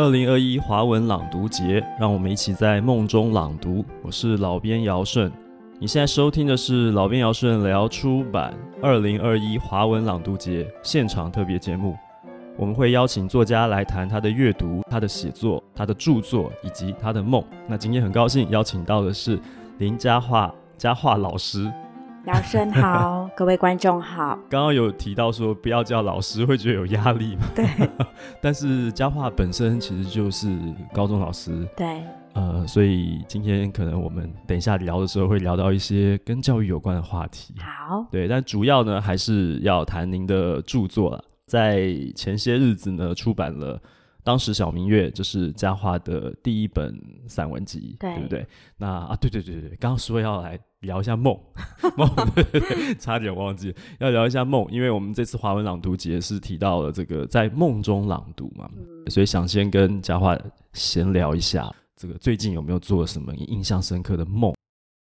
二零二一华文朗读节，让我们一起在梦中朗读。我是老编姚顺，你现在收听的是老编姚顺聊出版二零二一华文朗读节现场特别节目。我们会邀请作家来谈他的阅读、他的写作、他的著作以及他的梦。那今天很高兴邀请到的是林佳樺佳樺老师。姚顺好，各位观众好。刚刚有提到说不要叫老师，会觉得有压力嘛？对。但是佳樺本身其实就是高中老师。对。呃，所以今天可能我们等一下聊的时候会聊到一些跟教育有关的话题。好。对，但主要呢还是要谈您的著作了。在前些日子呢，出版了《当时小明月》，就是佳樺的第一本散文集，对，对不对？那啊，对对对对，刚刚说要来聊一下梦，梦，对对对，差点忘记要聊一下梦，因为我们这次华文朗读节是提到了这个在梦中朗读嘛，嗯、所以想先跟佳樺闲聊一下，这个最近有没有做什么印象深刻的梦？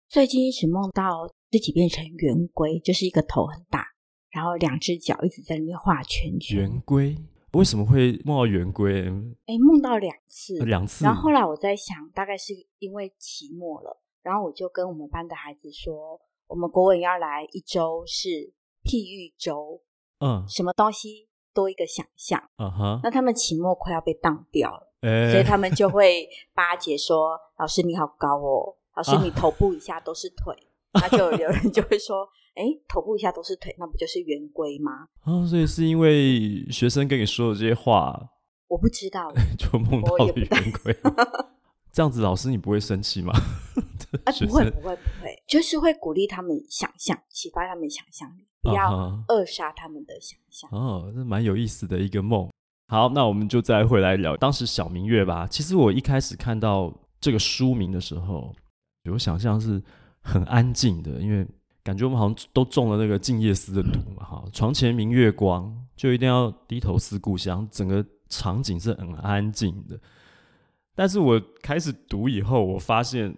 最近一直梦到自己变成圆规，就是一个头很大。然后两只脚一直在里面画圈圈。圆规为什么会梦到圆规？哎，梦到两次，两次。然后后来我在想，大概是因为期末了，然后我就跟我们班的孩子说，我们国文要来一周是譬喻周，嗯，什么东西多一个想象，嗯哼。那他们期末快要被当掉了，哎，所以他们就会巴结说：“老师你好高哦，老师你头部以下都是腿。啊”那就有人就会说。哎，头部以下都是腿，那不就是圆规吗？哦，所以是因为学生跟你说的这些话，我不知道，就梦到了圆规。这样子，老师你不会生气吗？啊，不会，不会，不会，就是会鼓励他们想象，启发他们想象力，不要扼杀他们的想象。哦，这蛮有意思的一个梦。好，那我们就再回来聊当时小明月吧。其实我一开始看到这个书名的时候，我想象是很安静的，因为。感觉我们好像都中了那个静夜思的毒嘛，哈！床前明月光，就一定要低头思故乡。整个场景是很安静的。但是我开始读以后，我发现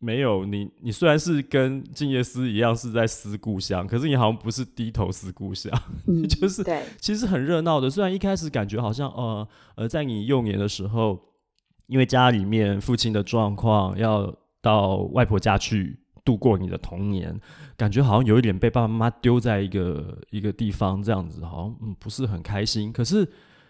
没有你。你虽然是跟静夜思一样是在思故乡，可是你好像不是低头思故乡，嗯、就是对，其实很热闹的。虽然一开始感觉好像呃呃，在你幼年的时候，因为家里面父亲的状况，要到外婆家去。度过你的童年，感觉好像有一点被爸爸妈妈丢在一个一个地方，这样子好像嗯不是很开心。可是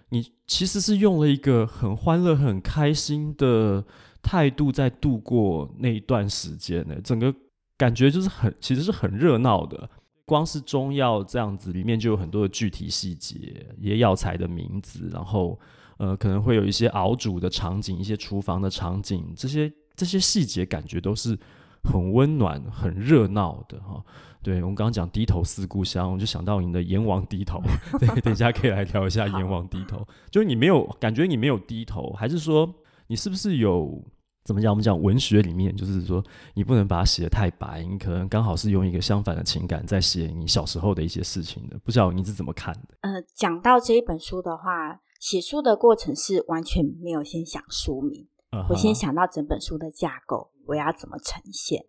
你其实是用了一个很欢乐、很开心的态度在度过那一段时间呢。整个感觉就是很，其实是很热闹的。光是中药这样子，里面就有很多的具体细节，一些药材的名字，然后呃可能会有一些熬煮的场景，一些厨房的场景，这些这些细节感觉都是。很温暖、很热闹的哈，对，我们刚刚讲低头思故乡，我就想到你的阎王低头，对，等一下可以来聊一下阎王低头。就是你没有感觉，你没有低头，还是说你是不是有怎么讲？我们讲文学里面，就是说你不能把它写得太白，你可能刚好是用一个相反的情感在写你小时候的一些事情的。不知道你是怎么看的？呃，讲到这一本书的话，写书的过程是完全没有先想书名。我先想到整本书的架构，我要怎么呈现，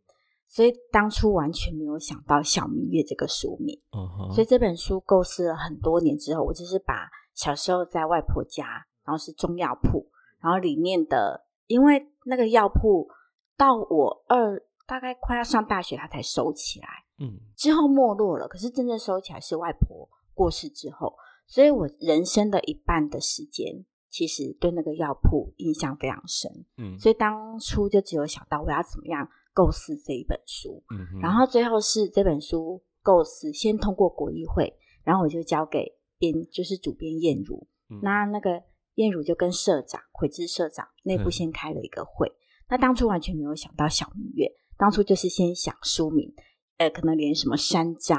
所以当初完全没有想到“小明月”这个书名。Uh-huh. 所以这本书构思了很多年之后，我就是把小时候在外婆家，然后是中药铺，然后里面的，因为那个药铺到我二大概快要上大学，他才收起来。嗯，之后没落了，可是真正收起来是外婆过世之后，所以我人生的一半的时间。其实对那个药铺印象非常深，嗯，所以当初就只有想到我要怎么样构思这一本书，嗯，然后最后是这本书构思先通过国艺会，然后我就交给编，就是主编燕如，嗯，那那个燕如就跟社长奎之社长内部先开了一个会，嗯，那当初完全没有想到小明月，当初就是先想书名。呃，可能连什么山楂，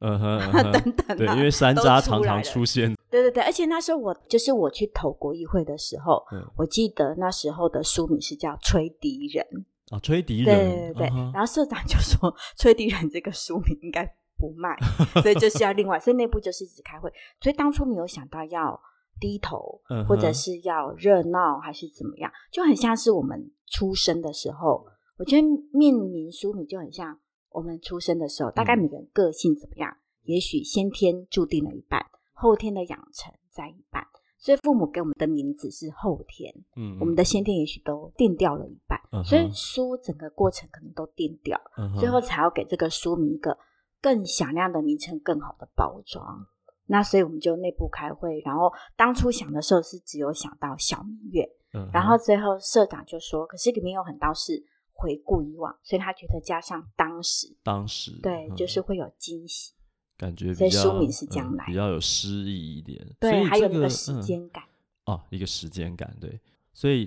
嗯哼，等等、啊，对，因为山楂常常出现。对对对，而且那时候我就是我去投国议会的时候，嗯，我记得那时候的书名是叫《吹笛人》啊，《吹笛人》对对对、嗯。然后社长就说，《吹笛人》这个书名应该不卖，所以就是要另外，所以内部就是一直开会。所以当初没有想到要低头，嗯、或者是要热闹，还是怎么样，就很像是我们出生的时候。我觉得命名书名就很像。我们出生的时候，大概每个人个性怎么样？嗯、也许先天注定了一半，后天的养成在一半。所以父母给我们的名字是后天，嗯，我们的先天也许都定掉了一半，嗯、所以书整个过程可能都定掉，嗯、最后才要给这个书名一个更响亮的名称，更好的包装。那所以我们就内部开会，然后当初想的时候是只有想到小明月，嗯，然后最后社长就说，可是里面有很多是回顾以往，所以他觉得加上当时，当时对，嗯、就是会有惊喜。感觉比较所以书名是将来、嗯、比较有诗意一点，对，这个、还有那个时间感、嗯、哦，一个时间感，对。所以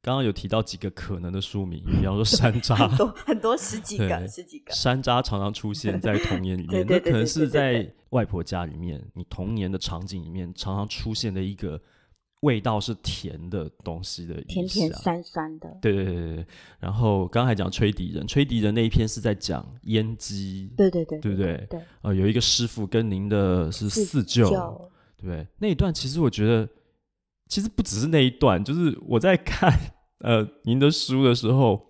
刚刚有提到几个可能的书名，比方说山 楂，很多很多十几个，十几个。山楂常常出现在童年里面，那可能是在外婆家里面，你童年的场景里面常常出现的一个。味道是甜的东西的，甜甜酸酸的。对对对对，然后刚刚还讲吹笛人，吹笛人那一篇是在讲阉鸡。对对对，对不对？对。呃，有一个师傅跟您的是四舅，对不对？那一段其实我觉得，其实不只是那一段，就是我在看 呃您的书的时候，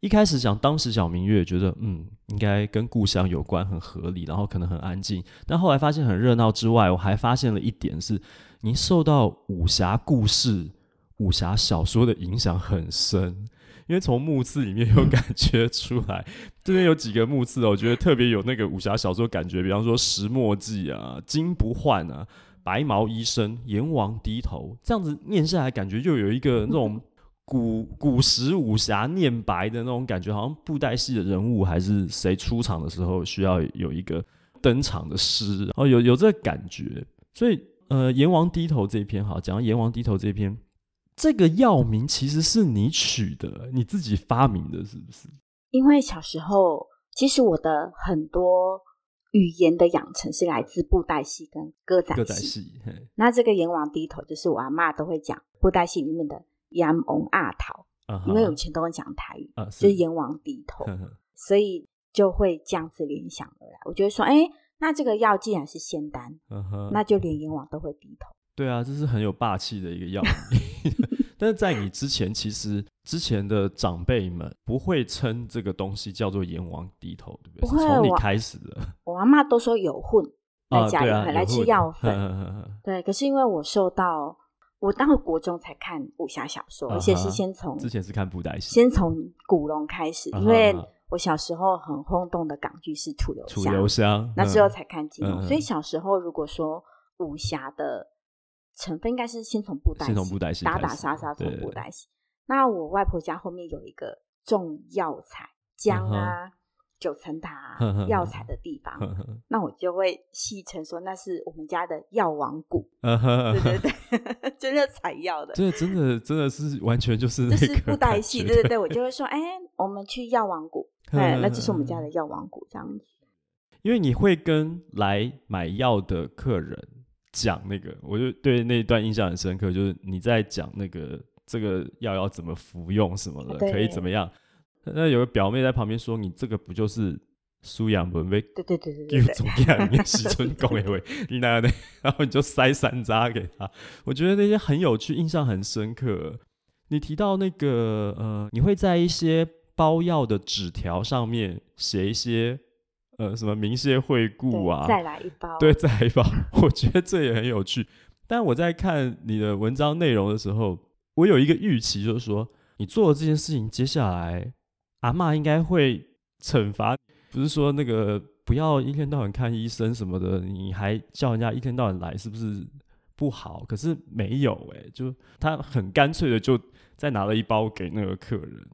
一开始想当时小明月觉得嗯应该跟故乡有关，很合理，然后可能很安静，但后来发现很热闹之外，我还发现了一点是。您受到武侠故事、武侠小说的影响很深，因为从目字里面有感觉出来，这边有几个目次哦，我觉得特别有那个武侠小说感觉，比方说《石墨记》啊，《金不换》啊，《白毛医生》、《阎王低头》，这样子念下来，感觉就有一个那种古古时武侠念白的那种感觉，好像布袋戏的人物还是谁出场的时候需要有一个登场的诗，哦，有有这个感觉，所以。呃，阎王低头这一篇，哈，讲到阎王低头这一篇，这个药名其实是你取的，你自己发明的，是不是？因为小时候，其实我的很多语言的养成是来自布袋戏跟歌仔戏。歌仔戏，那这个阎王低头，就是我阿妈都会讲布袋戏里面的阎王阿桃，因为以前都会讲台语，就是阎王低头，所以就会这样子联想而来。我觉得说，哎。那这个药既然是仙丹，uh huh. 那就连阎王都会低头。对啊，这是很有霸气的一个药名。但是在你之前，其实之前的长辈们不会称这个东西叫做阎王低头，对不对？不会，从你开始的。我阿妈都说有混来家里来吃药 粉。对，可是因为我受到我到了国中才看武侠小说，uh. 而且是先从之前是看布袋戏，先从古龙开始，uh. 因为。我小时候很轰动的港剧是《楚留香》，楚留香，那之后才看金庸。嗯、所以小时候如果说武侠的成分，应该是先从布袋戏，先从布袋戏打打杀杀，从布袋戏。那我外婆家后面有一个种药材姜啊、嗯、九层塔药材的地方，那我就会戏称说那是我们家的药王谷。嗯、对对对，真的采药的，这真的真的是完全就是那个就是布袋戏，对对对，我就会说，哎，我们去药王谷。对，那就是我们家的药王谷这样子。因为你会跟来买药的客人讲那个，我就对那一段印象很深刻，就是你在讲那个这个药要怎么服用什么的，对可以怎么样。那有个表妹在旁边说：“你这个不就是苏养文威？”对对对对对，对，怎么样？你喜春公一位，你拿那，然后你就塞山楂给他。我觉得那些很有趣，印象很深刻。你提到那个呃，你会在一些。包药的纸条上面写一些，呃，什么明谢惠顾啊，再来一包，对，再来一包。我觉得这也很有趣。但我在看你的文章内容的时候，我有一个预期，就是说，你做了这件事情，接下来阿妈应该会惩罚，不是说那个不要一天到晚看医生什么的，你还叫人家一天到晚来，是不是不好？可是没有，欸，哎，就他很干脆的就再拿了一包给那个客人，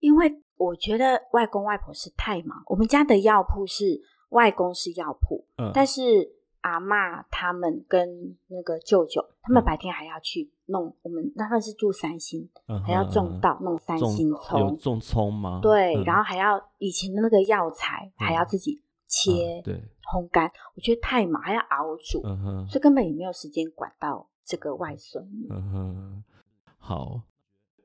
因为。我觉得外公外婆是太忙。我们家的药铺是外公是药铺，嗯，但是阿妈他们跟那个舅舅，他们白天还要去弄。我们他们是住三星，嗯、还要种稻弄三星葱，有种葱吗？对，嗯、然后还要以前的那个药材还要自己切，对，烘干。我觉得太忙，还要熬煮，所以根本也没有时间管到这个外孙。嗯哼，好。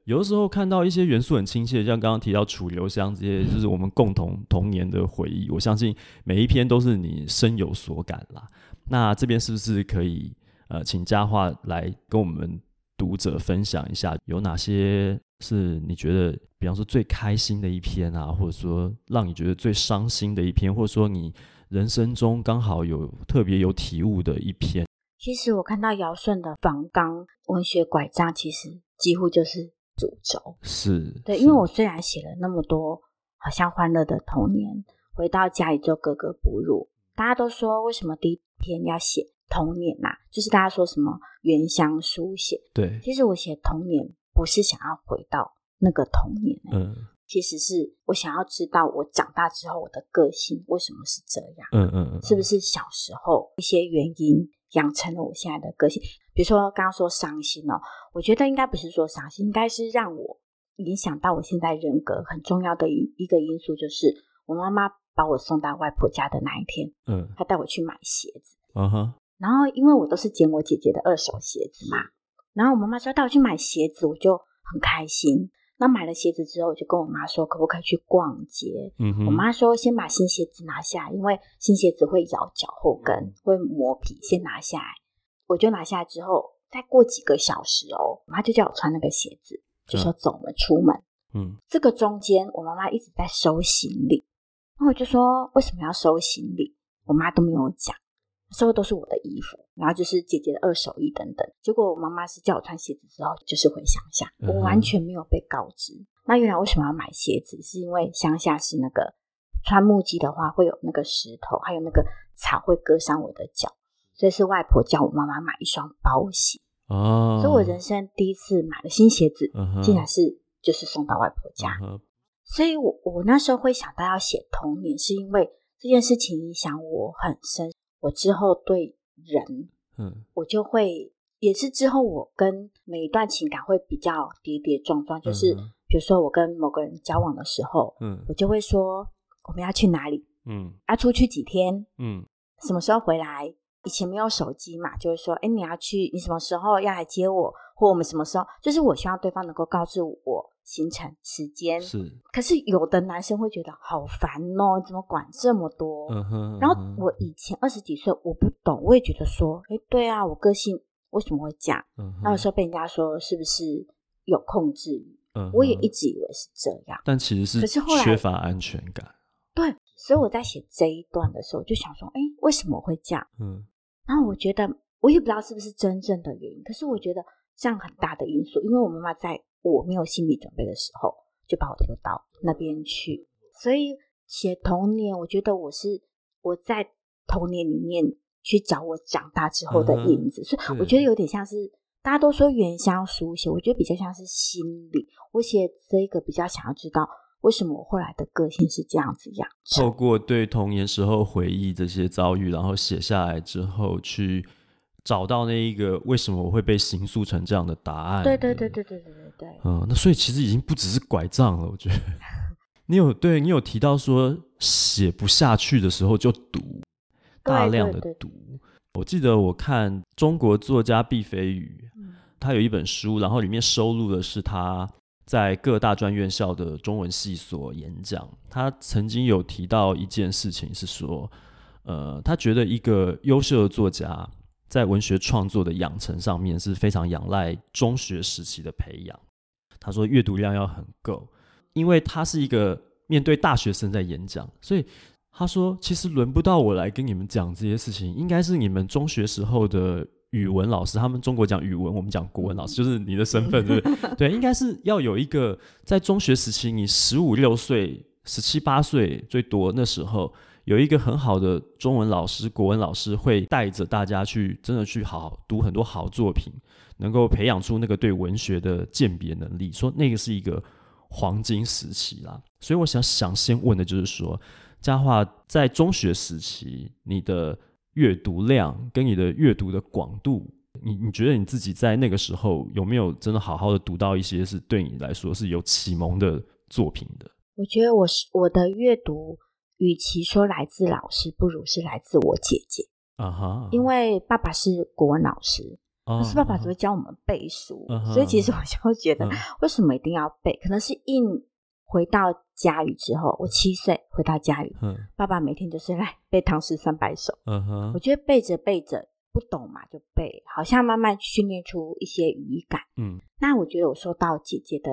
有的时候看到一些元素很亲切，像刚刚提到楚留香这些，就是我们共同童年的回忆。我相信每一篇都是你深有所感啦。那这边是不是可以呃，请佳樺来跟我们读者分享一下，有哪些是你觉得，比方说最开心的一篇啊，或者说让你觉得最伤心的一篇，或者说你人生中刚好有特别有体悟的一篇？其实我看到尧舜的访纲文学拐杖，其实几乎就是主轴。是，对，因为我虽然写了那么多，好像欢乐的童年，回到家里就格格不入。大家都说，为什么第一篇要写童年呐、啊？就是大家说什么原乡书写。对，其实我写童年不是想要回到那个童年、欸，嗯，其实是我想要知道我长大之后我的个性为什么是这样，嗯嗯嗯，是不是小时候一些原因？养成了我现在的个性，比如说刚刚说伤心哦，我觉得应该不是说伤心，应该是让我影响到我现在人格很重要的一一个因素，就是我妈妈把我送到外婆家的那一天，嗯，她带我去买鞋子，嗯哼，然后因为我都是捡我姐姐的二手鞋子嘛，然后我妈妈说带我去买鞋子，我就很开心。那买了鞋子之后，我就跟我妈说，可不可以去逛街？嗯哼，我妈说先把新鞋子拿下来，因为新鞋子会咬脚后跟，会磨皮，先拿下来。我就拿下来之后，再过几个小时哦，我妈就叫我穿那个鞋子，就说走，我们出门。嗯，这个中间我妈妈一直在收行李，那我就说为什么要收行李？我妈都没有讲。收的都是我的衣服，然后就是姐姐的二手衣等等。结果我妈妈是叫我穿鞋子之后，就是回乡下，我完全没有被告知。嗯、那原来为什么要买鞋子？是因为乡下是那个穿木屐的话，会有那个石头，还有那个草会割伤我的脚，所以是外婆叫我妈妈买一双包鞋。哦，所以我人生第一次买了新鞋子，嗯、竟然是就是送到外婆家。嗯、所以我我那时候会想到要写童年，是因为这件事情影响我很深。我之后对人，嗯，我就会也是之后我跟每一段情感会比较跌跌撞撞，就是比如说我跟某个人交往的时候，嗯，我就会说我们要去哪里，嗯，要出去几天，嗯，什么时候回来？以前没有手机嘛，就是说，哎，你要去，你什么时候要来接我，或我们什么时候？就是我希望对方能够告诉我。行程时间是，可是有的男生会觉得好烦哦，怎么管这么多？嗯哼。然后我以前二十几岁，我不懂，我也觉得说，哎，对啊，我个性为什么会这样？嗯哼。那有时候被人家说是不是有控制欲？嗯。我也一直以为是这样，但其实是，可是后来缺乏安全感。对，所以我在写这一段的时候，就想说，哎，为什么会这样？嗯。然后我觉得，我也不知道是不是真正的原因，可是我觉得这样很大的因素，因为我妈妈在。我没有心理准备的时候，就把我丢到那边去。所以写童年，我觉得我是我在童年里面去找我长大之后的影子。嗯、所以我觉得有点像是大家都说原乡书写，我觉得比较像是心理。我写这个比较想要知道为什么我后来的个性是这样子样。透过对童年时候回忆这些遭遇，然后写下来之后去。找到那一个为什么我会被形塑成这样的答案？对对对对对对对对。嗯，那所以其实已经不只是拐杖了，我觉得。你有对你有提到说写不下去的时候就读，大量的读。我记得我看中国作家毕飞宇，嗯，他有一本书，然后里面收录的是他在各大专院校的中文系所演讲。他曾经有提到一件事情是说，呃，他觉得一个优秀的作家。在文学创作的养成上面是非常仰赖中学时期的培养。他说阅读量要很够，因为他是一个面对大学生在演讲，所以他说其实轮不到我来跟你们讲这些事情，应该是你们中学时候的语文老师，他们中国讲语文，我们讲国文老师，就是你的身份，对不对？对，应该是要有一个在中学时期，你十五六岁、十七八岁最多那时候。有一个很好的中文老师、国文老师会带着大家去，真的去好好读很多好作品，能够培养出那个对文学的鉴别能力。说那个是一个黄金时期啦。所以我想想先问的就是说，佳桦在中学时期，你的阅读量跟你的阅读的广度，你你觉得你自己在那个时候有没有真的好好的读到一些是对你来说是有启蒙的作品的？我觉得我是我的阅读。与其说来自老师，不如是来自我姐姐啊哈。Uh huh. 因为爸爸是国文老师，uh 是爸爸只会教我们背书，uh huh. 所以其实我就觉得，为什么一定要背？Uh huh. 可能是应回到家里之后，我七岁回到家里，uh huh. 爸爸每天就是来背《唐诗三百首》嗯哼。我觉得背着背着不懂嘛，就背，好像慢慢训练出一些语感。嗯，那我觉得我受到姐姐的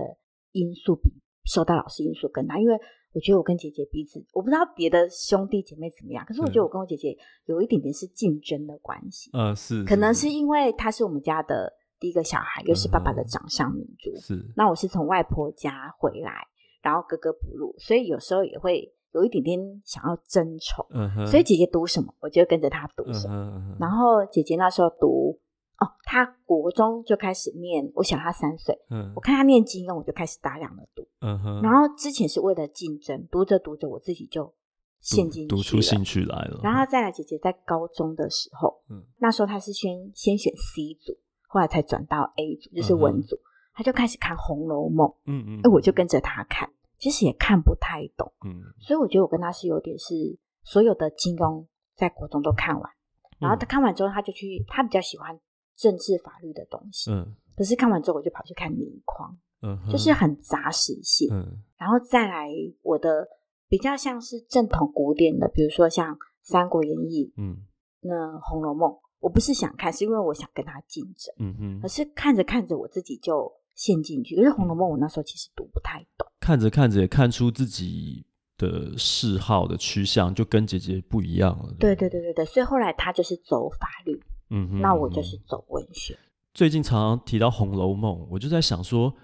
因素比受到老师因素更大，因为我觉得我跟姐姐彼此，我不知道别的兄弟姐妹怎么样，可是我觉得我跟我姐姐有一点点是竞争的关系。嗯，是，可能是因为她是我们家的第一个小孩，又是爸爸的掌上明珠。是，那我是从外婆家回来，然后格格不入，所以有时候也会有一点点想要争宠。所以姐姐读什么，我就跟着她读什么。然后姐姐那时候读。哦，她国中就开始念，我小她三岁。嗯，我看她念金庸，我就开始大量的读。嗯哼。然后之前是为了竞争，读着读着，我自己就陷进，读出兴趣来了。然后再来，姐姐在高中的时候，嗯，那时候她是先先选 C 组，后来才转到 A 组，就是文组。他就开始看《红楼梦》，嗯嗯，哎，我就跟着他看，其实也看不太懂，嗯。所以我觉得我跟他是有点是所有的金庸在国中都看完，然后他看完之后，他就去，他比较喜欢。政治法律的东西，嗯，可是看完之后我就跑去看明框，嗯，就是很杂食性，嗯，然后再来我的比较像是正统古典的，比如说像《三国演义》，嗯，那《红楼梦》，我不是想看，是因为我想跟他竞争，嗯哼，可是看着看着我自己就陷进去，可是《红楼梦》我那时候其实读不太懂，看着看着也看出自己的嗜好的趋向就跟姐姐不一样了，对对对对对，所以后来他就是走法律。嗯哼，那我就是走文学。最近常常提到《红楼梦》，我就在想说，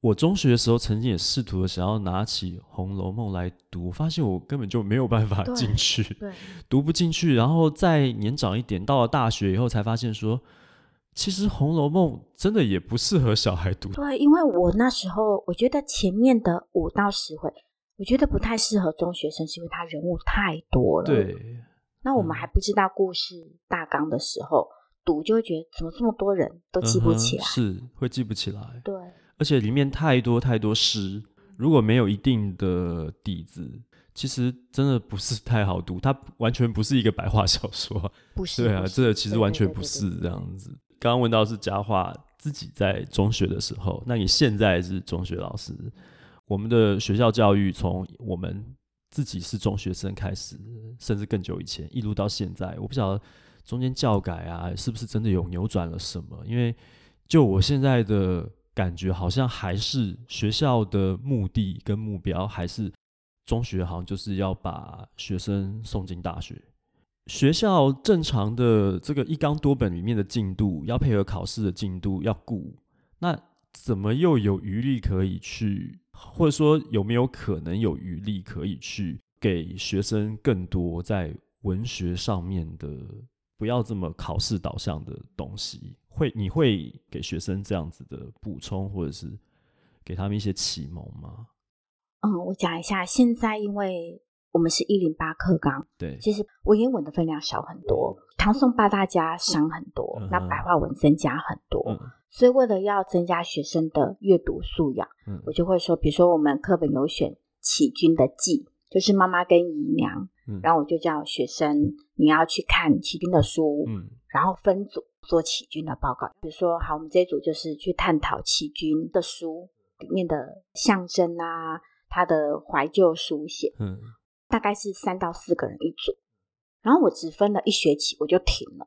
我中学的时候曾经也试图的想要拿起《红楼梦》来读，发现我根本就没有办法进去，对，对，读不进去。然后再年长一点，到了大学以后，才发现说，其实《红楼梦》真的也不适合小孩读。对，因为我那时候我觉得前面的五到十回，我觉得不太适合中学生，是因为他人物太多了。对。那我们还不知道故事大纲的时候，嗯、读就会觉得怎么这么多人都记不起来，嗯、是会记不起来。对，而且里面太多太多诗，如果没有一定的底子，其实真的不是太好读。它完全不是一个白话小说，不是。对啊，这个其实完全不是这样子。刚刚问到是佳樺自己在中学的时候，那你现在是中学老师，我们的学校教育从我们。自己是中学生开始，甚至更久以前，一路到现在，我不晓得中间教改啊，是不是真的有扭转了什么？因为就我现在的感觉，好像还是学校的目的跟目标，还是中学好像就是要把学生送进大学。学校正常的这个一纲多本里面的进度，要配合考试的进度要顾，那怎么又有余力可以去？或者说有没有可能有余力可以去给学生更多在文学上面的，不要这么考试导向的东西？会你会给学生这样子的补充，或者是给他们一些启蒙吗？嗯，我讲一下，现在因为我们是一零八课纲，对，其实文言文的分量少很多，唐宋八大家伤很多，嗯、那白话文增加很多。嗯。所以，为了要增加学生的阅读素养，嗯，我就会说，比如说我们课本有选起君的记，就是妈妈跟姨娘，嗯，然后我就叫学生你要去看起君的书，嗯，然后分组做起军的报告。比如说，好，我们这一组就是去探讨起军的书里面的象征啊，他的怀旧书写，嗯，大概是三到四个人一组，然后我只分了一学期，我就停了，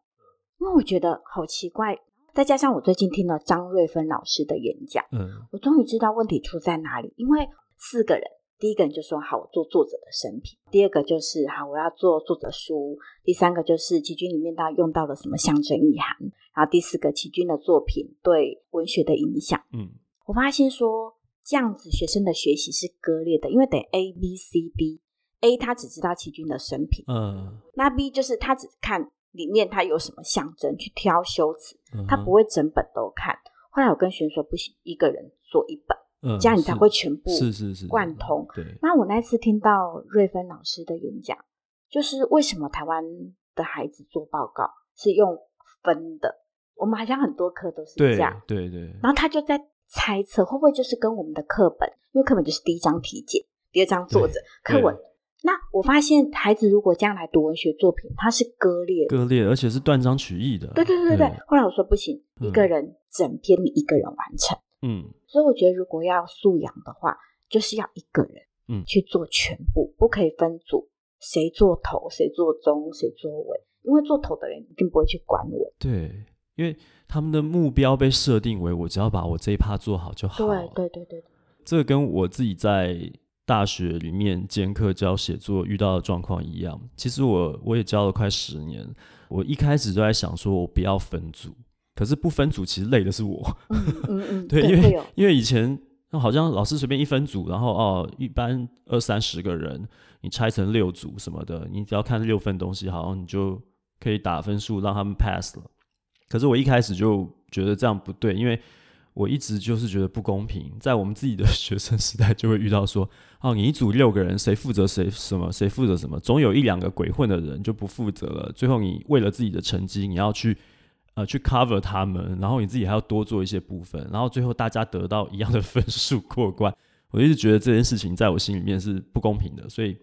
因为我觉得好奇怪。再加上我最近听了张瑞芬老师的演讲，嗯，我终于知道问题出在哪里。因为四个人，第一个人就说好，我做作者的生平；第二个就是好，我要做作者书；第三个就是齐军里面到用到了什么象征意涵；然后第四个齐军的作品对文学的影响。嗯，我发现说这样子学生的学习是割裂的，因为得 A B C D，A 他只知道起君的生平，嗯，那 B 就是他只看。里面他有什么象征？去挑修辞，他不会整本都看。后来我跟学生说不行，一个人做一本，嗯、这样你才会全部是是是贯通。对。那我那次听到瑞芬老师的演讲，就是为什么台湾的孩子做报告是用分的？我们好像很多课都是这样。对对，对。然后他就在猜测，会不会就是跟我们的课本，因为课本就是第一章题解，第二章作者课文。那我发现，孩子如果将来读文学作品，他是割裂，割裂，而且是断章取义的。对对对对对。对后来我说不行，一个人整篇你一个人完成。嗯。所以我觉得，如果要素养的话，就是要一个人，嗯，去做全部，嗯、不可以分组，谁做头，谁做中，谁做尾，因为做头的人一定不会去管尾。对，因为他们的目标被设定为，我只要把我这一趴做好就好。对对对对。这个跟我自己在。大学里面兼课教写作遇到的状况一样。其实我我也教了快十年，我一开始就在想说，我不要分组。可是不分组，其实累的是我。嗯嗯嗯，对，因为因为以前好像老师随便一分组，然后哦，一般二三十个人，你拆成六组什么的，你只要看六份东西，好像你就可以打分数让他们 pass 了。可是我一开始就觉得这样不对，因为我一直就是觉得不公平。在我们自己的 学生时代，就会遇到说，哦，你一组六个人，谁负责谁什么，谁负责什么，总有一两个鬼混的人就不负责了。最后你为了自己的成绩，你要去。呃，去 cover 他们，然后你自己还要多做一些部分，然后最后大家得到一样的 分数过关。我一直觉得这件事情在我心里面是不公平的，所以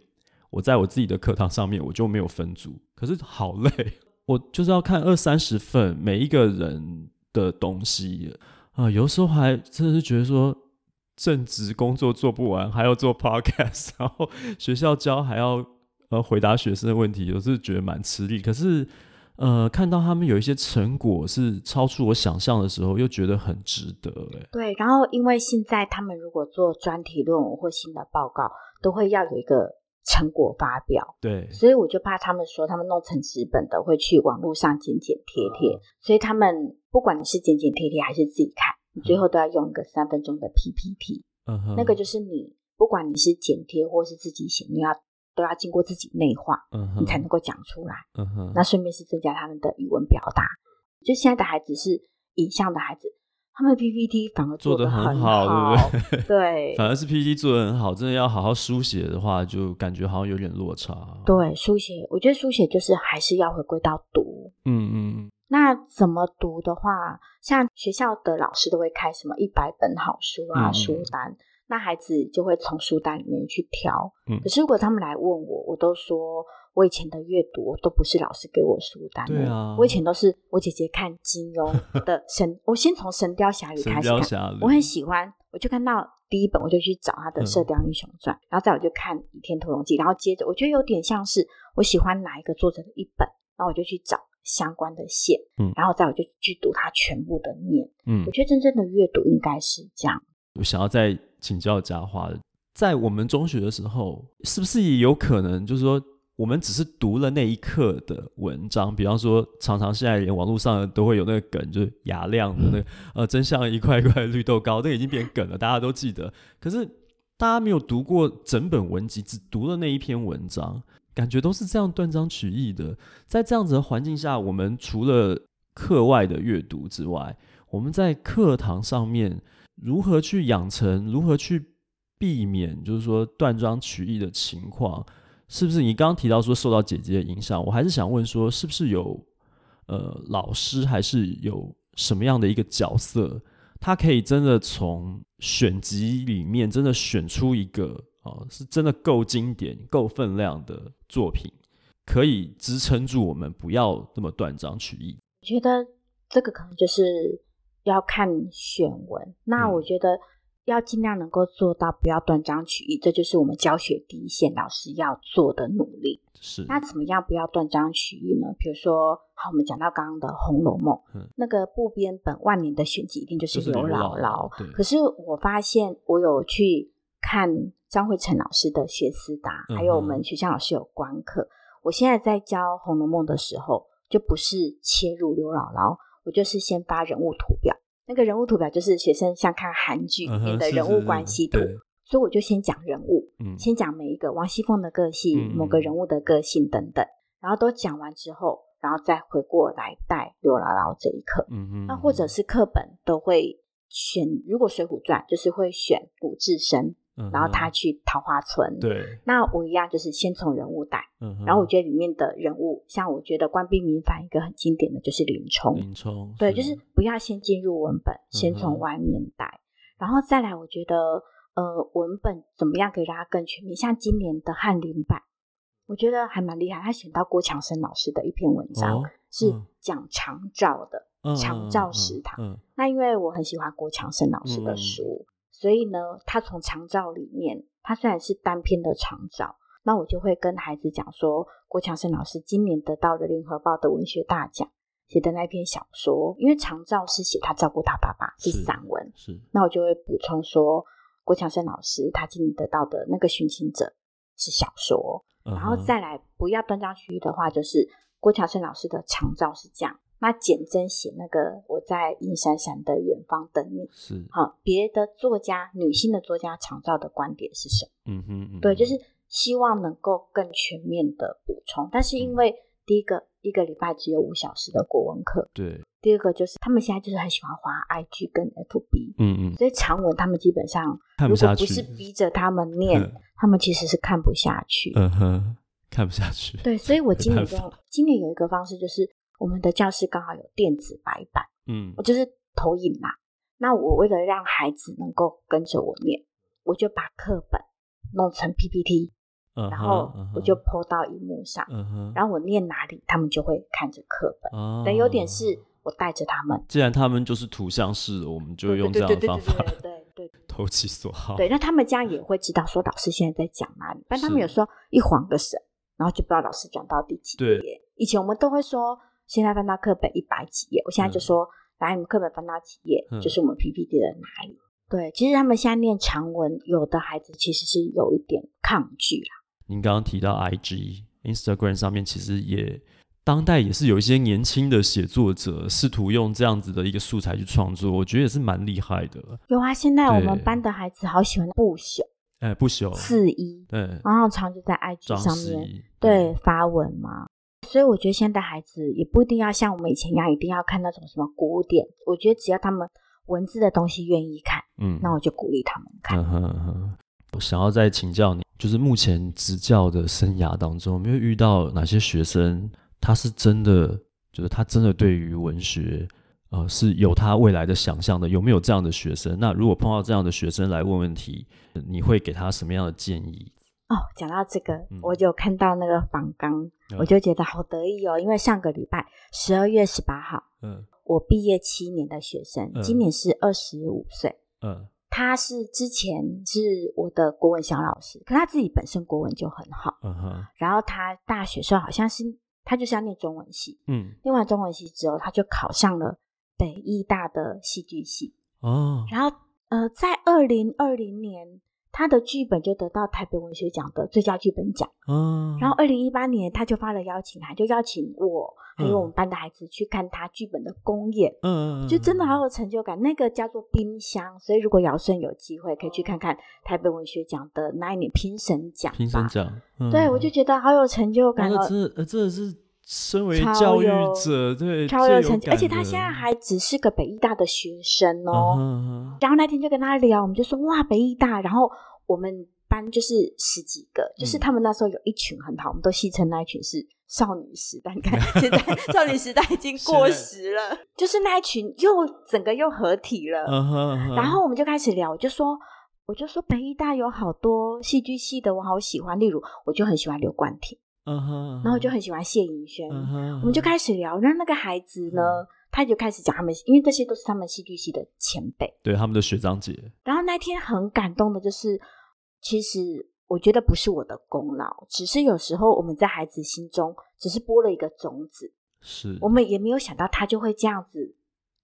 我在我自己的课堂上面我就没有分组。可是好累，我就是要看二三十份每一个人的东西啊，呃，有时候还真的是觉得说正职工作做不完，还要做 podcast，然后学校教还要呃回答学生的问题，有时觉得蛮吃力。可是。呃，看到他们有一些成果是超出我想象的时候，又觉得很值得哎。对，然后因为现在他们如果做专题论文或新的报告，都会要有一个成果发表。对，所以我就怕他们说他们弄成纸本的会去网络上剪剪贴贴，嗯、所以他们不管你是剪剪贴贴还是自己看，你最后都要用一个三分钟的 PPT。嗯哼，那个就是你不管你是剪贴或是自己写，你要。都要经过自己内化，你才能够讲出来。嗯、哼那顺便是增加他们的语文表达。就现在的孩子是影像的孩子，他们 PPT 反而做得很好，做得很好，对不对？对，反而是 PPT 做得很好。真的要好好书写的话，就感觉好像有点落差。对，书写，我觉得书写就是还是要回归到读。嗯嗯。那怎么读的话，像学校的老师都会开什么一百本好书啊，嗯、书单。那孩子就会从书单里面去挑，嗯，可是如果他们来问我，我都说我以前的阅读都不是老师给我书单的，对啊，我以前都是我姐姐看金庸 的神，我先从《神雕侠侣》开始看，我很喜欢，我就看到第一本，我就去找他的《射雕英雄传》，嗯，然后再我就看《倚天屠龙记》，然后接着我觉得有点像是我喜欢哪一个作者的一本，然后我就去找相关的线，嗯，然后再我就去读它全部的面，嗯，我觉得真正的阅读应该是这样。我想要再请教佳樺，在我们中学的时候，是不是也有可能，就是说，我们只是读了那一课的文章？比方说，常常现在连网络上都会有那个梗，就是雅亮的那个，呃，真像一块一块绿豆糕，那已经变梗了，大家都记得。可是大家没有读过整本文集，只读了那一篇文章，感觉都是这样断章取义的。在这样子的环境下，我们除了课外的阅读之外，我们在课堂上面。如何去养成？如何去避免？就是说断章取义的情况，是不是你刚刚提到说受到姐姐的影响？我还是想问说，是不是有呃老师，还是有什么样的一个角色，他可以真的从选集里面真的选出一个哦，是真的够经典、够分量的作品，可以支撑住我们不要那么断章取义？我觉得这个可能就是。要看选文，那我觉得要尽量能够做到不要断章取义，嗯、这就是我们教学第一线老师要做的努力。是，那怎么样不要断章取义呢？比如说，好，我们讲到刚刚的《红楼梦》，嗯，那个部编本万年的选集一定就是刘姥姥。可是我发现，我有去看张惠成老师的学思达，还有我们学校老师有观课。我现在在教《红楼梦》的时候，就不是切入刘姥姥。我就是先发人物图表，那个人物图表就是学生像看韩剧里面的人物关系图，uh 所以我就先讲人物，嗯，先讲每一个王熙凤的个性，嗯、某个人物的个性等等，然后都讲完之后，然后再回过来带刘姥姥这一课，嗯嗯，那或者是课本都会选，如果《水浒传》就是会选鲁智深。然后他去桃花村，对，那我一样就是先从人物带，嗯，然后我觉得里面的人物，像我觉得官兵民反一个很经典的就是林冲，林冲，对，就是不要先进入文本，先从外面带，嗯、然后再来，我觉得呃文本怎么样可以让它更全面？像今年的翰林版，我觉得还蛮厉害，他选到郭强生老师的一篇文章，哦、是讲长照的，嗯、长照食堂，嗯嗯、那因为我很喜欢郭强生老师的书。嗯所以呢，他从长照里面，他虽然是单篇的长照，那我就会跟孩子讲说，郭强生老师今年得到的联合报的文学大奖写的那篇小说，因为长照是写他照顾他爸爸是散文，是，那我就会补充说，郭强生老师他今年得到的那个寻亲者是小说，然后再来不要断章取义的话，就是郭强生老师的长照是这样。那简真写那个我在阴闪闪的远方等你，是好。别的作家女性的作家常照的观点是什么？嗯哼，嗯哼，对，就是希望能够更全面的补充。但是因为第一个、嗯、一个礼拜只有五小时的国文课，对。第二个就是他们现在就是很喜欢滑 IG 跟 FB，嗯嗯，所以长文他们基本上如果不是逼着他们念，他们其实是看不下去。嗯哼，看不下去。对，所以我今年就今年有一个方式就是。我们的教室刚好有电子白板，嗯，我就是投影嘛。那我为了让孩子能够跟着我念，我就把课本弄成 PPT，嗯，然后我就 po 到荧幕上，然后我念哪里，他们就会看着课本。哦，但有点是我带着他们。既然他们就是图像式，我们就用这样的方法，对对对，对，对，对，投其所好。对，那他们这样也会知道说老师现在在讲哪里。但他们有时候一晃个神，然后就不知道老师讲到第几页。以前我们都会说。现在翻到课本一百几页，我现在就说，来、嗯，你们课本翻到几页、嗯，就是我们 PPT 的哪里？对，其实他们现在念长文，有的孩子其实是有一点抗拒啦。您刚刚提到 IG、Instagram 上面，其实也当代也是有一些年轻的写作者试图用这样子的一个素材去创作，我觉得也是蛮厉害的。有啊，现在我们班的孩子好喜欢不朽，哎，不朽四一，对，然后常就在 IG 上面对发文嘛。所以我觉得现在的孩子也不一定要像我们以前一样，一定要看那种什么古典。我觉得只要他们文字的东西愿意看，嗯，那我就鼓励他们看。嗯哼哼。我想要再请教你，就是目前执教的生涯当中，有没有遇到哪些学生，他是真的，就是他真的对于文学，呃，是有他未来的想象的？有没有这样的学生？那如果碰到这样的学生来问问题，你会给他什么样的建议？哦，讲到这个，嗯、我就看到那个访纲、嗯，我就觉得好得意哦。因为上个礼拜十二月十八号，嗯，我毕业七年的学生，嗯、今年是二十五岁，嗯，他是之前是我的国文小老师，可他自己本身国文就很好，嗯哼，然后他大学时候好像是他就是要念中文系，嗯，念完中文系之后，他就考上了北艺大的戏剧系，哦，然后呃，在二零二零年。他的剧本就得到台北文学奖的最佳剧本奖。嗯，然后二零一八年他就发了邀请函，就邀请我还有我们班的孩子去看他剧本的公演。嗯，就真的好有成就感。那个叫做冰箱，所以如果尧舜有机会可以去看看台北文学奖的那一年评审奖。评审奖，嗯、对我就觉得好有成就感。哦，这这真的是。身为教育者，对，超有成绩，而且他现在还只是个北艺大的学生哦。Uh-huh. 然后那天就跟他聊，我们就说哇，北艺大。然后我们班就是十几个，就是他们那时候有一群很好，我们都戏称那一群是少女时代。你看，现在 少女时代已经过时了，就是那一群又整个又合体了。Uh-huh, uh-huh. 然后我们就开始聊，我就说，我就说北艺大有好多戏剧系的，我好喜欢。例如，我就很喜欢刘冠廷。嗯哼，然后我就很喜欢谢盈萱，uh-huh, uh-huh. 我们就开始聊。那那个孩子呢，uh-huh. 他就开始讲他们，因为这些都是他们戏剧系的前辈，对他们的学长姐。然后那天很感动的就是，其实我觉得不是我的功劳，只是有时候我们在孩子心中只是播了一个种子，是我们也没有想到他就会这样子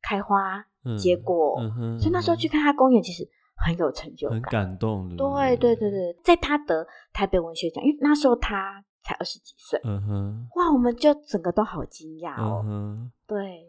开花结果。Uh-huh, 所以那时候去看他公演，其实很有成就感，很感动的。对对对对，在他得台北文学奖，因为那时候他。才二十几岁，嗯哼，哇，我们就整个都好惊讶哦。嗯，对，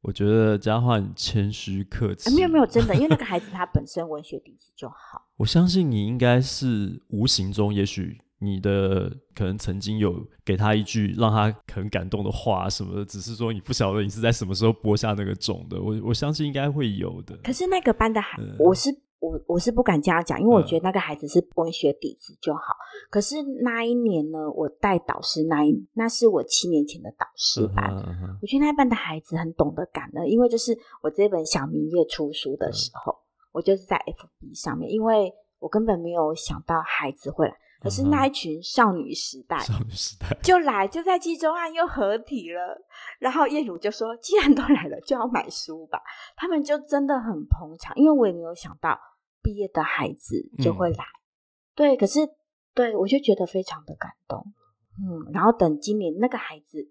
我觉得佳涣谦虚客气，没有没有，真的，因为那个孩子 他本身文学底子就好。我相信你应该是无形中，也许你的可能曾经有给他一句让他很感动的话什么的，只是说你不晓得你是在什么时候播下那个种的。我我相信应该会有的。可是那个班的孩，嗯、我是。我我是不敢这样讲，因为我觉得那个孩子是文学底子就好。嗯、可是那一年呢，我带导师那一那是我七年前的导师班，嗯嗯嗯、我觉得那一班的孩子很懂得感恩，因为就是我这本小明月出书的时候，嗯、我就是在 FB 上面，因为我根本没有想到孩子会来，可是那一群少女时代，少女时代就来，就在季中汉又合体了。然后业主就说：“既然都来了，就要买书吧。”他们就真的很捧场，因为我也没有想到。毕业的孩子就会来，嗯、对，可是对我就觉得非常的感动，嗯，然后等今年那个孩子，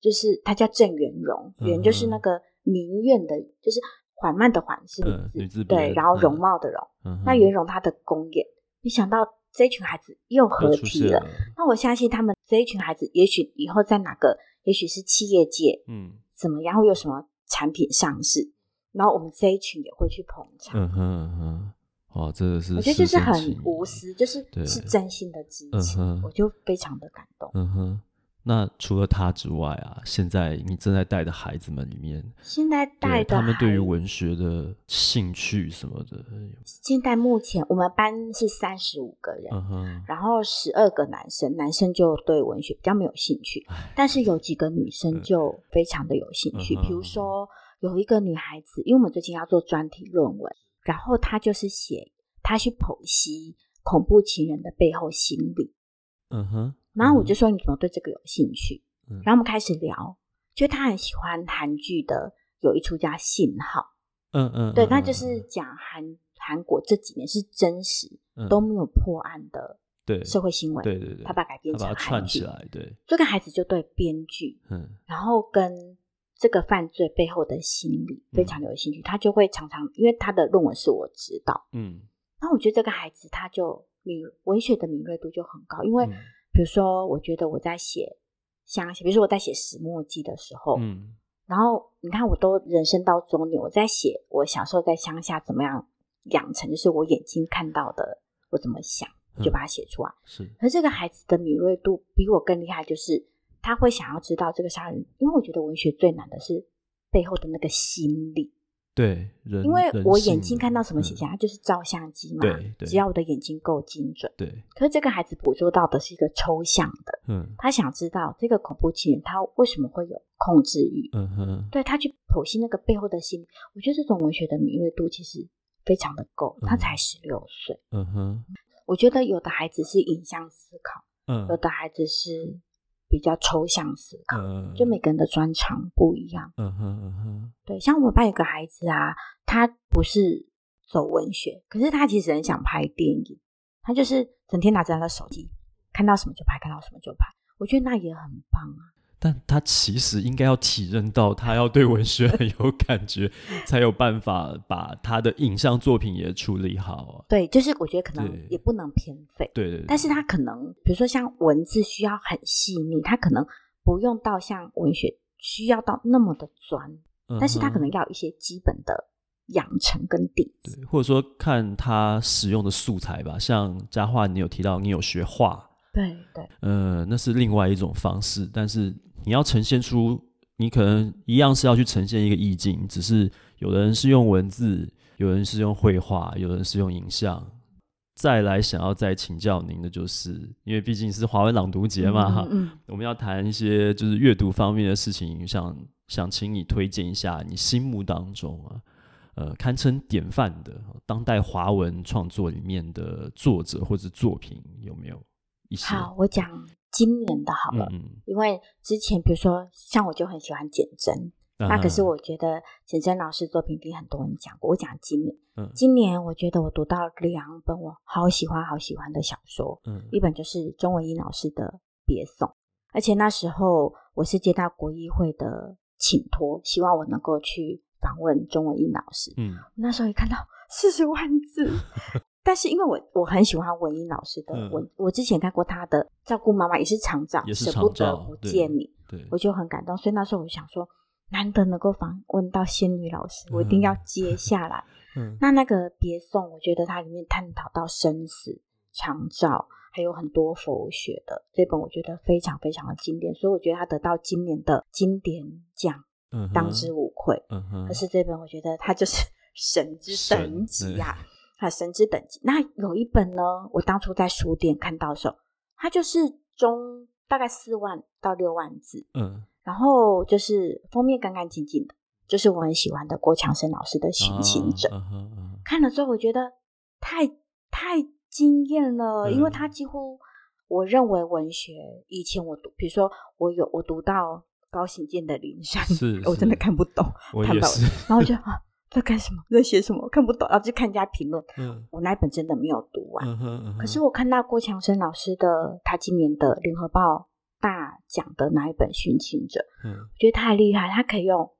就是他叫郑元荣，元、嗯、就是那个民院的，就是缓慢的缓是女字，对，然后容貌的容。那元荣他的公演，没想到这一群孩子又合体了。那我相信他们这一群孩子，也许以后在哪个，也许是企业界，嗯，怎么样会有什么产品上市，然后我们这一群也会去捧场。嗯哼嗯哼，哦，真的是我觉得就是很无私，就是是真心的支持，我就非常的感动。嗯哼。那除了他之外啊，现在你正在带的孩子们里面，现在带的他们对于文学的兴趣什么的，现在目前我们班是三十五个人，嗯，然后十二个男生，男生就对文学比较没有兴趣，但是有几个女生就非常的有兴趣，比如说有一个女孩子，因为我们最近要做专题论文，然后她就是写她去剖析恐怖情人的背后心理，嗯哼。然后我就说，你怎么对这个有兴趣？嗯、然后我们开始聊，就他很喜欢韩剧的，有一出叫《信号》，嗯嗯，对，那就是讲韩韩国这几年是真实、嗯、都没有破案的对社会新闻，对对对，他把改编成韩剧，对，这个孩子就对编剧，嗯，然后跟这个犯罪背后的心理非常有兴趣，嗯、他就会常常因为他的论文是我指导，嗯，然后我觉得这个孩子他就敏文学的敏锐度就很高，因为。嗯比如说，我觉得我在写乡，比如说我在写石墨记的时候，嗯，然后你看，我都人生到中年，我在写我小时候在乡下怎么样养成，就是我眼睛看到的，我怎么想，就把它写出来。嗯、是，而这个孩子的敏锐度比我更厉害，就是他会想要知道这个杀人，因为我觉得文学最难的是背后的那个心理。对，因为我眼睛看到什么形象，它就是照相机嘛。对，只要我的眼睛够精准。对。可是这个孩子捕捉到的是一个抽象的，嗯，他想知道这个恐怖情人他为什么会有控制欲，嗯哼，对，他去剖析那个背后的心理。我觉得这种文学的敏锐度其实非常的够。他才十六岁，嗯哼，我觉得有的孩子是影像思考，嗯，有的孩子是。比较抽象思考，嗯、就每个人的专长不一样。嗯哼嗯哼，对，像我们班有个孩子啊，他不是走文学，可是他其实很想拍电影，他就是整天拿着他的手机，看到什么就拍，看到什么就拍。我觉得那也很棒啊。但他其实应该要体认到，他要对文学很有感觉，才有办法把他的影像作品也处理好啊。对，就是我觉得可能也不能偏废。对。但是他可能，比如说像文字需要很细腻，他可能不用到像文学需要到那么的专，嗯、但是他可能要一些基本的养成跟底子。或者说看他使用的素材吧，像佳樺，你有提到你有学画。对对。呃，那是另外一种方式，但是。你要呈现出，你可能一样是要去呈现一个意境，只是有的人是用文字，有人是用绘画，有人是用影像。再来想要再请教您的，就是因为毕竟是华文朗读节嘛，哈、嗯，嗯、我们要谈一些就是阅读方面的事情，想想请你推荐一下你心目当中啊，呃，堪称典范的当代华文创作里面的作者或者作品有没有一些？好，我讲。今年的好了，嗯、因为之前比如说像我就很喜欢简媜，啊、那可是我觉得简真老师作品比很多人讲过。我讲今年，嗯、今年我觉得我读到两本我好喜欢好喜欢的小说，嗯、一本就是钟文英老师的《别送》，而且那时候我是接到国议会的请托，希望我能够去访问钟文英老师。嗯，那时候一看到四十万字。但是因为我我很喜欢文英老师的文，嗯、我之前看过他的《照顾妈妈》，也是长照，舍不得不见你，我就很感动。所以那时候我就想说，难得能够访问到仙女老师，我一定要接下来。嗯、那那个别送，我觉得它里面探讨到生死、长照，还有很多佛学的这本，我觉得非常非常的经典，所以我觉得他得到今年的经典奖，嗯、当之无愧。嗯、哼可是这本我觉得它就是神之神级呀。他神之等级，那有一本呢，我当初在书店看到的时候，它就是中大概四万到六万字，嗯，然后就是封面干干净净的，就是我很喜欢的郭强生老师的《寻情者》，啊啊啊啊、看了之后我觉得太太惊艳了，嗯、因为他几乎我认为文学以前我读，比如说我有我读到高行健的《灵山》，是，是我真的看不懂，我也是看到，然后我就啊。在干什么？在写什么？我看不懂，然后就看人家评论。嗯，我那一本真的没有读完。嗯哼，嗯哼。可是我看到郭强生老师的，他今年的联合报大奖的那一本《寻情者》，嗯，我觉得太厉害，他可以用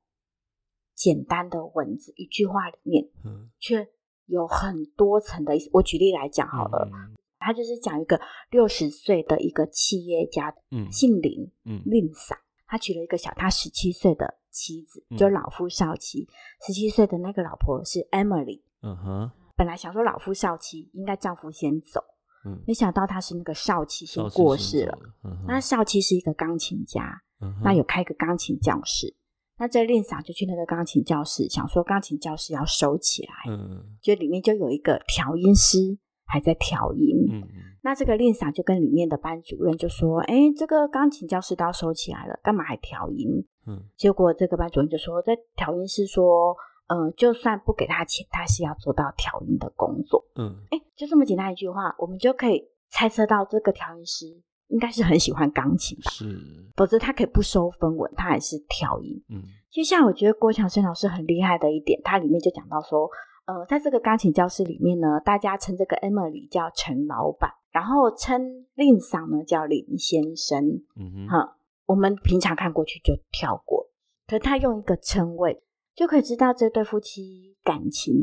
简单的文字，一句话里面，嗯，却有很多层的意思。我举例来讲好了，嗯、他就是讲一个六十岁的一个企业家，嗯，姓林，嗯，吝啬，他娶了一个小他十七岁的妻子，嗯、就老夫少妻。十七岁的那个老婆是 Emily，嗯哼，本来想说老夫少妻应该丈夫先走。嗯、没想到他是那个少妻先过世了。嗯、那少妻是一个钢琴家，嗯、那有开个钢琴教室。那这令嫂就去那个钢琴教室，想说钢琴教室要收起来。嗯，就里面就有一个调音师还在调音。嗯，那这个令嫂就跟里面的班主任就说：“哎，这个钢琴教室都要收起来了，干嘛还调音？”嗯，结果这个班主任就说：“这调音师说。”嗯，就算不给他钱，他是要做到调音的工作。嗯，哎，就这么简单一句话，我们就可以猜测到这个调音师应该是很喜欢钢琴吧？是，否则他可以不收分文，他还是调音。嗯，就像我觉得郭强生老师很厉害的一点，他里面就讲到说，呃，在这个钢琴教室里面呢，大家称这个 Emily 叫陈老板，然后称令桑呢叫林先生。嗯哼，哈，我们平常看过去就跳过，可是他用一个称谓。就可以知道这对夫妻感情，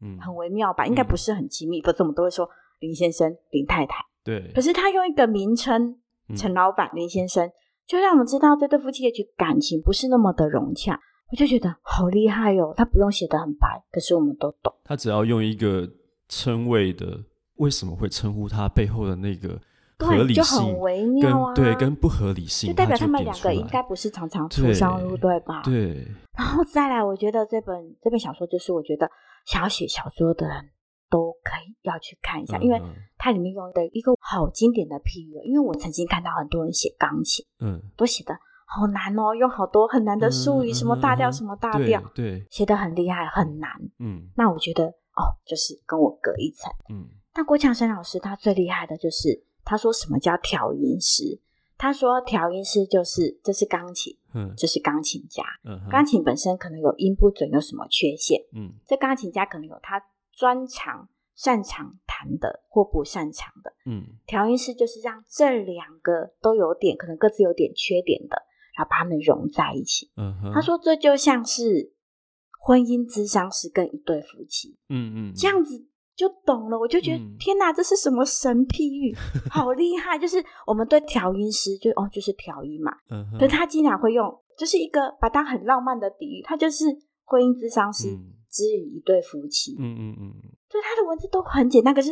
嗯，很微妙吧？嗯、应该不是很亲密，否则我们都会说林先生、林太太。对。可是他用一个名称，陈老板、林先生，就让我们知道这对夫妻的感情不是那么的融洽。我就觉得好厉害哦！他不用写得很白，可是我们都懂。他只要用一个称谓的，为什么会称呼他背后的那个？对，就很微妙啊，对，跟不合理性，就代表他们两个应该不是常常出双入对吧？对。然后再来，我觉得这本这本小说就是，我觉得想要写小说的人都可以要去看一下，嗯、因为它里面用的一个好经典的譬喻。因为我曾经看到很多人写钢琴，嗯，都写的好难哦，用好多很难的术语，嗯、什么大调什么大调，对，写的很厉害，很难。嗯，那我觉得哦，就是跟我隔一层。嗯，但郭强生老师他最厉害的就是。他说：“什么叫调音师？他说调音师就是这是钢琴，嗯，这是钢琴家。嗯，钢琴本身可能有音不准，有什么缺陷？嗯，这钢琴家可能有他专长、擅长弹的或不擅长的。嗯，调音师就是让这两个都有点可能各自有点缺点的，然后把他们融在一起。嗯哼，他说这就像是婚姻之商是跟一对夫妻。嗯嗯，这样子。”就懂了，我就觉得、嗯、天哪，这是什么神譬喻，好厉害！就是我们对调音师就哦，就是调音嘛。嗯，可是他经常会用，就是一个把它很浪漫的比喻，他就是婚姻之商师之于一对夫妻。嗯嗯嗯，对，他的文字都很简单，可是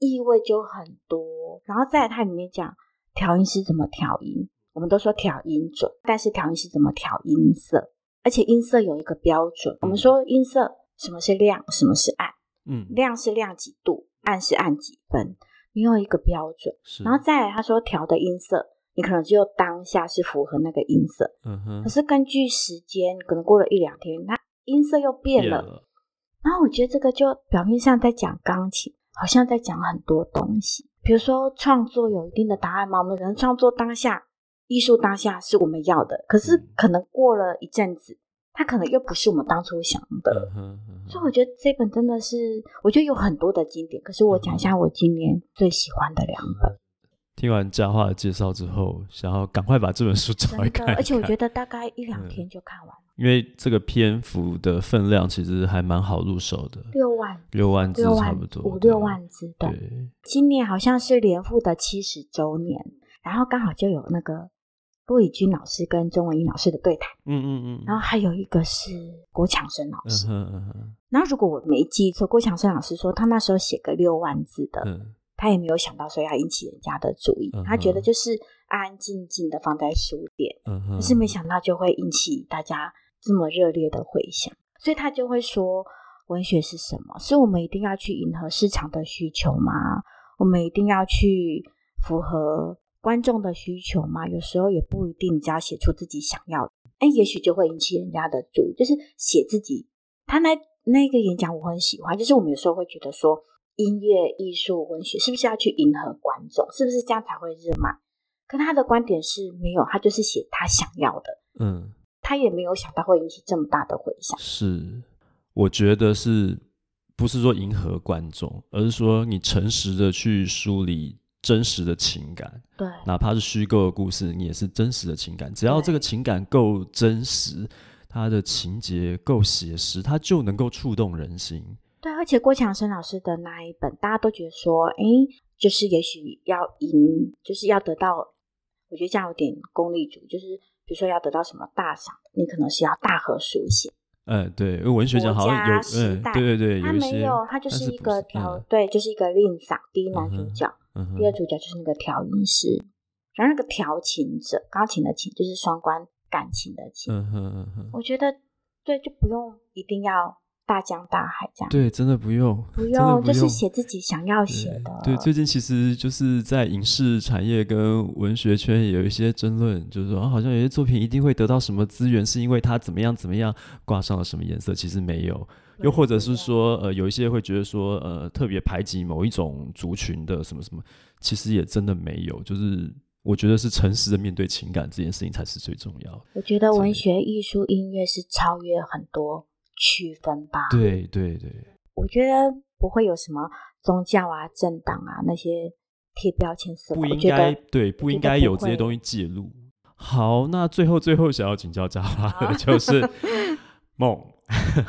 意味就很多。然后在它里面讲调音师怎么调音，我们都说调音准，但是调音师怎么调音色，而且音色有一个标准。嗯、我们说音色，什么是亮，什么是暗。嗯，亮是亮几度，暗是暗几分，你有一个标准。然后再来，他说调的音色，你可能只有当下是符合那个音色，嗯哼。可是根据时间，可能过了一两天，那音色又变了。了然后我觉得这个就表面上在讲钢琴，好像在讲很多东西。比如说创作有一定的答案吗？我们可能创作当下，艺术当下是我们要的，可是可能过了一阵子。他可能又不是我们当初想的，嗯嗯嗯、所以我觉得这本真的是，我觉得有很多的经典。可是我讲一下我今年最喜欢的两本。听完佳话的介绍之后，想要赶快把这本书找来看，看，而且我觉得大概一两天就看完了，嗯。因为这个篇幅的分量其实还蛮好入手的，六万六万字差不多，五六万字。对，对今年好像是连复的七十周年，然后刚好就有那个。骆以军老师跟钟文英老师的对谈，嗯嗯嗯，然后还有一个是郭强生老师，嗯嗯嗯，然后如果我没记错，郭强生老师说他那时候写个六万字的，嗯，他也没有想到说要引起人家的注意，嗯、他觉得就是安安静静的放在书店，嗯是没想到就会引起大家这么热烈的回响，所以他就会说，文学是什么？是我们一定要去迎合市场的需求吗？我们一定要去符合？观众的需求嘛，有时候也不一定，只要写出自己想要的，哎，也许就会引起人家的注意。就是写自己，他那那个演讲我很喜欢。就是我们有时候会觉得说，音乐、艺术、文学是不是要去迎合观众？是不是这样才会热卖？可他的观点是没有，他就是写他想要的。嗯，他也没有想到会引起这么大的回响。是，我觉得是不是说迎合观众，而是说你诚实的去梳理。真实的情感，对，哪怕是虚构的故事，你也是真实的情感。只要这个情感够真实，它的情节够写实，它就能够触动人心。对，而且郭强生老师的那一本，大家都觉得说，哎，就是也许要赢，就是要得到，我觉得这样有点功利主义，就是比如说要得到什么大赏，你可能是要大和书写。嗯，对，因为文学奖好像有，嗯，对对对，他没有，他就是一个调，对，就是一个令赏，第一男主角，第二主角就是那个调音师，然后那个调琴者，钢琴的琴，就是双关感情的情。嗯哼嗯哼，我觉得对，就不用一定要。大江大海这样，对，真的不用，不用，就是写自己想要写的。对，最近其实就是在影视产业跟文学圈也有一些争论，就是说，好像有些作品一定会得到什么资源，是因为它怎么样怎么样挂上了什么颜色，其实没有。又或者是说，呃，有一些会觉得说，呃，特别排挤某一种族群的什么什么，其实也真的没有。就是我觉得是诚实的面对情感这件事情才是最重要的。我觉得文学、艺术、音乐是超越很多。区分吧，对对对，我觉得不会有什么宗教啊、政党啊那些贴标签色，不应该对，不应该有这些东西介入。好，那最后最后想要请教佳樺的就是 梦，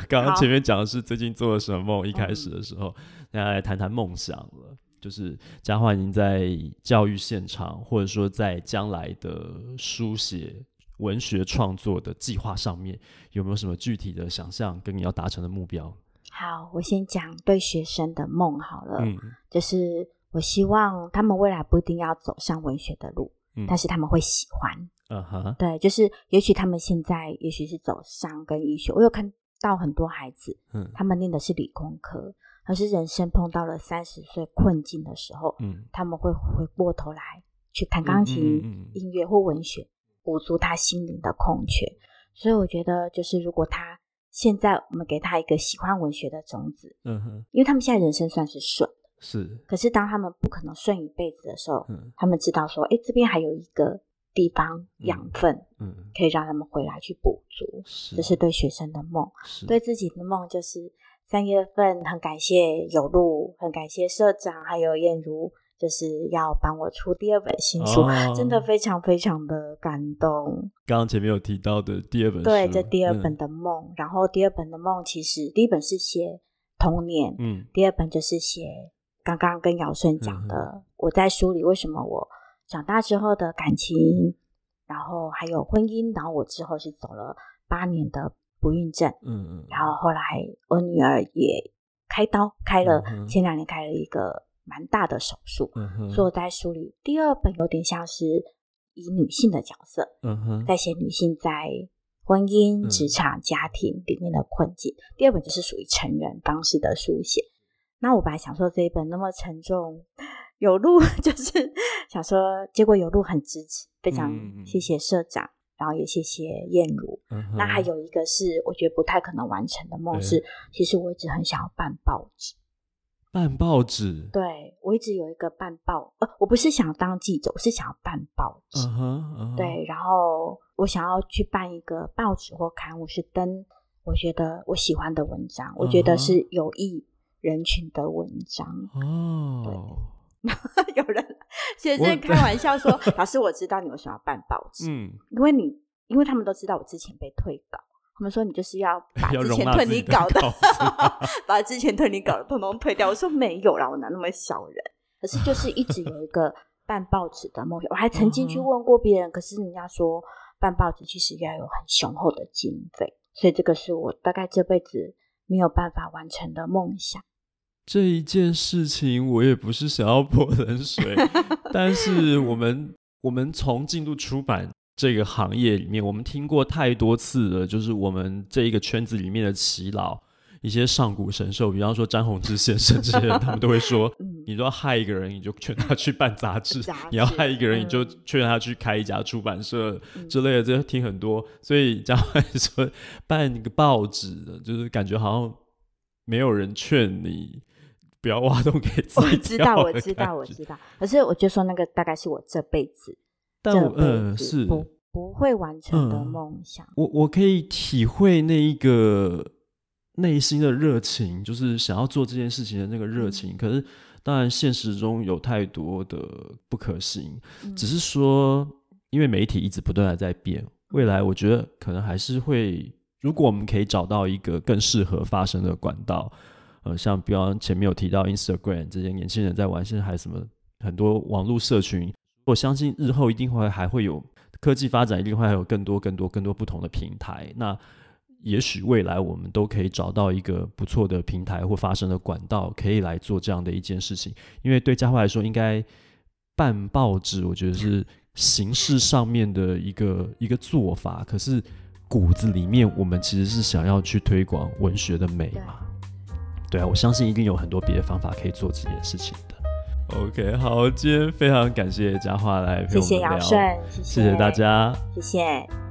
刚刚前面讲的是最近做了什么梦，一开始的时候，大家来谈谈梦想了。就是佳樺，您在教育现场，或者说在将来的书写。文学创作的计划上面有没有什么具体的想象跟你要达成的目标？好，我先讲对学生的梦好了。嗯，就是我希望他们未来不一定要走上文学的路，嗯，但是他们会喜欢。嗯哼，对，就是也许他们现在也许是走商跟医学，我有看到很多孩子，嗯，他们念的是理工科，可是人生碰到了三十岁困境的时候，嗯，他们会回过头来去弹钢琴、嗯嗯嗯、音乐或文学。补足他心灵的空缺，所以我觉得，就是如果他现在我们给他一个喜欢文学的种子，嗯哼，因为他们现在人生算是顺，是，可是当他们不可能顺一辈子的时候，嗯，他们知道说，哎，这边还有一个地方养分，嗯，可以让他们回来去补足，是，这是对学生的梦，是，对自己的梦就是三月份很感谢有路，很感谢社长还有燕如。就是要帮我出第二本新书，哦，真的非常非常的感动。刚刚前面有提到的第二本书，对，这第二本的梦，嗯。然后第二本的梦，其实第一本是写童年，嗯，第二本就是写刚刚跟尧舜讲的，嗯，我在书里为什么我长大之后的感情，然后还有婚姻，然后我之后是走了八年的不孕症，嗯嗯，然后后来我女儿也开刀开了，嗯，前两年开了一个。蛮大的手术，嗯，所以我在书里第二本有点像是以女性的角色，嗯，在写女性在婚姻、职场、家庭里面的困境。嗯。第二本就是属于成人方式的书写。那我本来想说这一本那么沉重，有路 就是想说，结果有路很支持，非常谢谢社长，嗯，然后也谢谢燕如，嗯。那还有一个是我觉得不太可能完成的梦是，其实我一直很想要办报纸。办报纸，对，我一直有一个办报，呃，我不是想当记者，我是想要办报纸。Uh uh -huh. 对，然后我想要去办一个报纸或刊物，是登我觉得我喜欢的文章，uh. 我觉得是有益人群的文章。哦、uh -huh.，对，有人学生开玩笑说：“ 老师，我知道你为什么要办报纸，嗯，因为你，因为他们都知道我之前被退稿。”他们说，你就是要 把之前退你稿的，把之前退你稿的通通退掉。我说没有啦，我哪那么小人？可是就是一直有一个办报纸的梦想。我还曾经去问过别人，可是人家说办报纸其实要有很雄厚的经费，所以这个是我大概这辈子没有办法完成的梦想。这一件事情我也不是想要泼冷水，但是我们我们从进入出版。这个行业里面，我们听过太多次了，就是我们这一个圈子里面的耆老，一些上古神兽，比方说詹宏志先生这些人，他们都会说，你要害一个人，你就劝他去办杂志；你要害一个人，你就劝他去开一家出版社之类的，这听很多。所以这样说，办一个报纸的，就是感觉好像没有人劝你不要挖洞给自己。我知道，我知道，我知道。可是我就说，那个大概是我这辈子。但我嗯是不不会完成的梦想。嗯、我我可以体会那一个内心的热情，就是想要做这件事情的那个热情。嗯、可是当然现实中有太多的不可行。嗯、只是说，因为媒体一直不断的在变，未来我觉得可能还是会如果我们可以找到一个更适合发生的管道，呃，像比方前面有提到 Instagram 这些年轻人在玩，现在还有什么很多网络社群，我相信日后一定会还会有科技发展，一定会还有更多更多更多不同的平台。那也许未来我们都可以找到一个不错的平台或发声的管道，可以来做这样的一件事情。因为对佳慧来说，应该办报纸，我觉得是形式上面的一个一个做法，可是。骨子里面，我们其实是想要去推广文学的美嘛？对啊，我相信一定有很多别的方法可以做这件事情的。OK，好，今天非常感谢佳桦来陪我们聊，谢谢杨顺，谢谢。大家，谢谢。